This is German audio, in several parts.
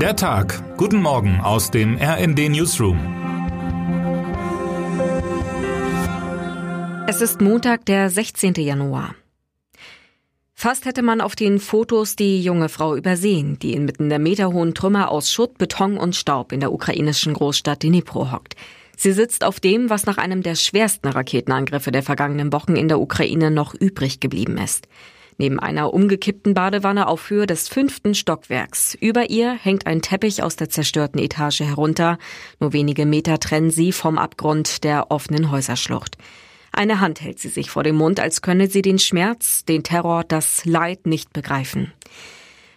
Der Tag. Guten Morgen aus dem RND Newsroom. Es ist Montag, der 16. Januar. Fast hätte man auf den Fotos die junge Frau übersehen, die inmitten der meterhohen Trümmer aus Schutt, Beton und Staub in der ukrainischen Großstadt Dnipro hockt. Sie sitzt auf dem, was nach einem der schwersten Raketenangriffe der vergangenen Wochen in der Ukraine noch übrig geblieben ist. Neben einer umgekippten Badewanne auf Höhe des fünften Stockwerks. Über ihr hängt ein Teppich aus der zerstörten Etage herunter. Nur wenige Meter trennen sie vom Abgrund der offenen Häuserschlucht. Eine Hand hält sie sich vor dem Mund, als könne sie den Schmerz, den Terror, das Leid nicht begreifen.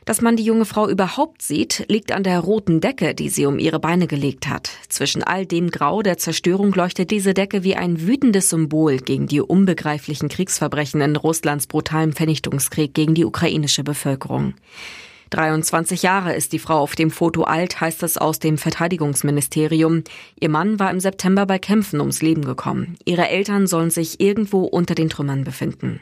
Dass man die junge Frau überhaupt sieht, liegt an der roten Decke, die sie um ihre Beine gelegt hat. Zwischen all dem Grau der Zerstörung leuchtet diese Decke wie ein wütendes Symbol gegen die unbegreiflichen Kriegsverbrechen in Russlands brutalem Vernichtungskrieg gegen die ukrainische Bevölkerung. 23 Jahre ist die Frau auf dem Foto alt, heißt es aus dem Verteidigungsministerium. Ihr Mann war im September bei Kämpfen ums Leben gekommen. Ihre Eltern sollen sich irgendwo unter den Trümmern befinden.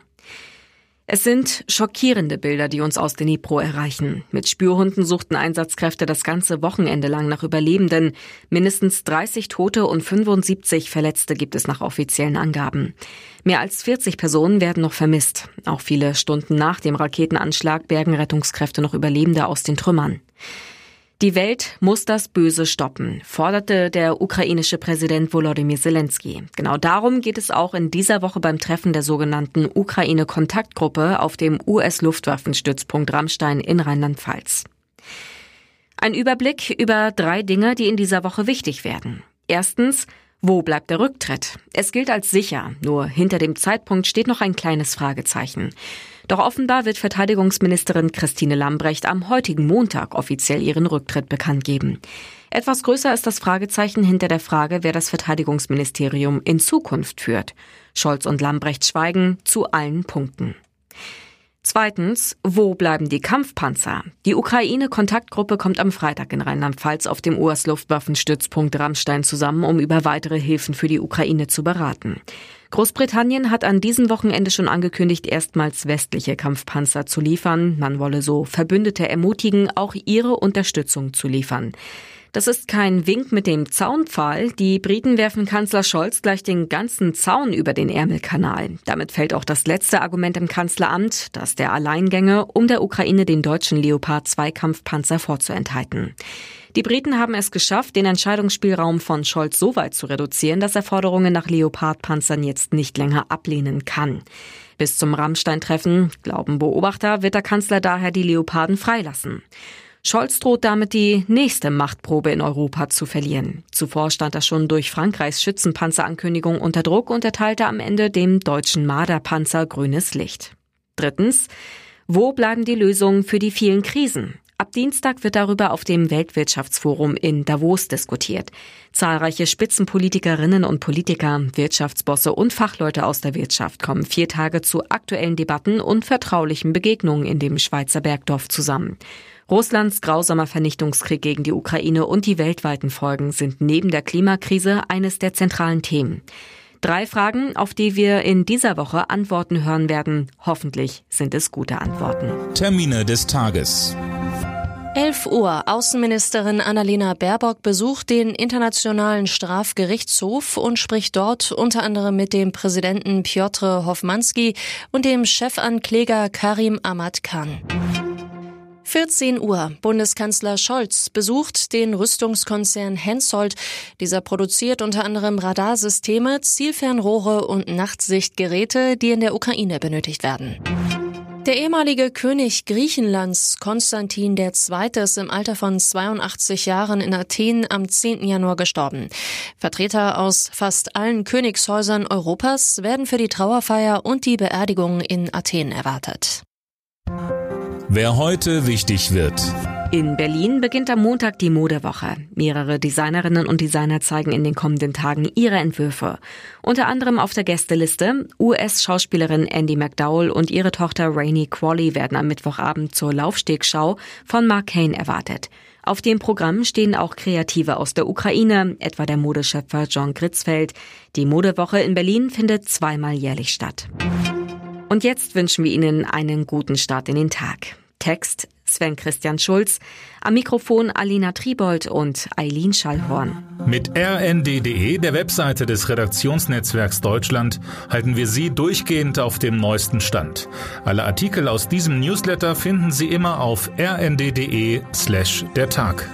Es sind schockierende Bilder, die uns aus Dnipro erreichen. Mit Spürhunden suchten Einsatzkräfte das ganze Wochenende lang nach Überlebenden. Mindestens 30 Tote und 75 Verletzte gibt es nach offiziellen Angaben. Mehr als 40 Personen werden noch vermisst. Auch viele Stunden nach dem Raketenanschlag bergen Rettungskräfte noch Überlebende aus den Trümmern. Die Welt muss das Böse stoppen, forderte der ukrainische Präsident Volodymyr Zelensky. Genau darum geht es auch in dieser Woche beim Treffen der sogenannten Ukraine-Kontaktgruppe auf dem US-Luftwaffenstützpunkt Rammstein in Rheinland-Pfalz. Ein Überblick über drei Dinge, die in dieser Woche wichtig werden. Erstens, wo bleibt der Rücktritt? Es gilt als sicher, nur hinter dem Zeitpunkt steht noch ein kleines Fragezeichen. Doch offenbar wird Verteidigungsministerin Christine Lambrecht am heutigen Montag offiziell ihren Rücktritt bekannt geben. Etwas größer ist das Fragezeichen hinter der Frage, wer das Verteidigungsministerium in Zukunft führt. Scholz und Lambrecht schweigen zu allen Punkten. Zweitens, wo bleiben die Kampfpanzer? Die Ukraine-Kontaktgruppe kommt am Freitag in Rheinland-Pfalz auf dem US-Luftwaffenstützpunkt Rammstein zusammen, um über weitere Hilfen für die Ukraine zu beraten. Großbritannien hat an diesem Wochenende schon angekündigt, erstmals westliche Kampfpanzer zu liefern. Man wolle so Verbündete ermutigen, auch ihre Unterstützung zu liefern. Das ist kein Wink mit dem Zaunpfahl. Die Briten werfen Kanzler Scholz gleich den ganzen Zaun über den Ärmelkanal. Damit fällt auch das letzte Argument im Kanzleramt, das der Alleingänge, um der Ukraine den deutschen Leopard 2 Kampfpanzer vorzuenthalten. Die Briten haben es geschafft, den Entscheidungsspielraum von Scholz so weit zu reduzieren, dass er Forderungen nach Leopard-Panzern jetzt nicht länger ablehnen kann. Bis zum Rammstein-Treffen, glauben Beobachter, wird der Kanzler daher die Leoparden freilassen. Scholz droht damit die nächste Machtprobe in Europa zu verlieren. Zuvor stand er schon durch Frankreichs Schützenpanzerankündigung unter Druck und erteilte am Ende dem deutschen Marderpanzer grünes Licht. Drittens. Wo bleiben die Lösungen für die vielen Krisen? Ab Dienstag wird darüber auf dem Weltwirtschaftsforum in Davos diskutiert. Zahlreiche Spitzenpolitikerinnen und Politiker, Wirtschaftsbosse und Fachleute aus der Wirtschaft kommen vier Tage zu aktuellen Debatten und vertraulichen Begegnungen in dem Schweizer Bergdorf zusammen. Russlands grausamer Vernichtungskrieg gegen die Ukraine und die weltweiten Folgen sind neben der Klimakrise eines der zentralen Themen. Drei Fragen, auf die wir in dieser Woche Antworten hören werden. Hoffentlich sind es gute Antworten. Termine des Tages. 11 Uhr. Außenministerin Annalena Baerbock besucht den Internationalen Strafgerichtshof und spricht dort unter anderem mit dem Präsidenten Piotr Hofmanski und dem Chefankläger Karim Ahmad Khan. 14 Uhr. Bundeskanzler Scholz besucht den Rüstungskonzern Hensoldt. Dieser produziert unter anderem Radarsysteme, Zielfernrohre und Nachtsichtgeräte, die in der Ukraine benötigt werden. Der ehemalige König Griechenlands, Konstantin II., ist im Alter von 82 Jahren in Athen am 10. Januar gestorben. Vertreter aus fast allen Königshäusern Europas werden für die Trauerfeier und die Beerdigung in Athen erwartet. Wer heute wichtig wird. In Berlin beginnt am Montag die Modewoche. Mehrere Designerinnen und Designer zeigen in den kommenden Tagen ihre Entwürfe. Unter anderem auf der Gästeliste US-Schauspielerin Andy McDowell und ihre Tochter Rainey Qualley werden am Mittwochabend zur Laufstegschau von Mark Kane erwartet. Auf dem Programm stehen auch Kreative aus der Ukraine, etwa der Modeschöpfer John Gritzfeld. Die Modewoche in Berlin findet zweimal jährlich statt. Und jetzt wünschen wir Ihnen einen guten Start in den Tag. Text Sven Christian Schulz, am Mikrofon Alina Tribold und Eileen Schallhorn. Mit rnd.de, der Webseite des Redaktionsnetzwerks Deutschland, halten wir Sie durchgehend auf dem neuesten Stand. Alle Artikel aus diesem Newsletter finden Sie immer auf rnd.de slash der Tag.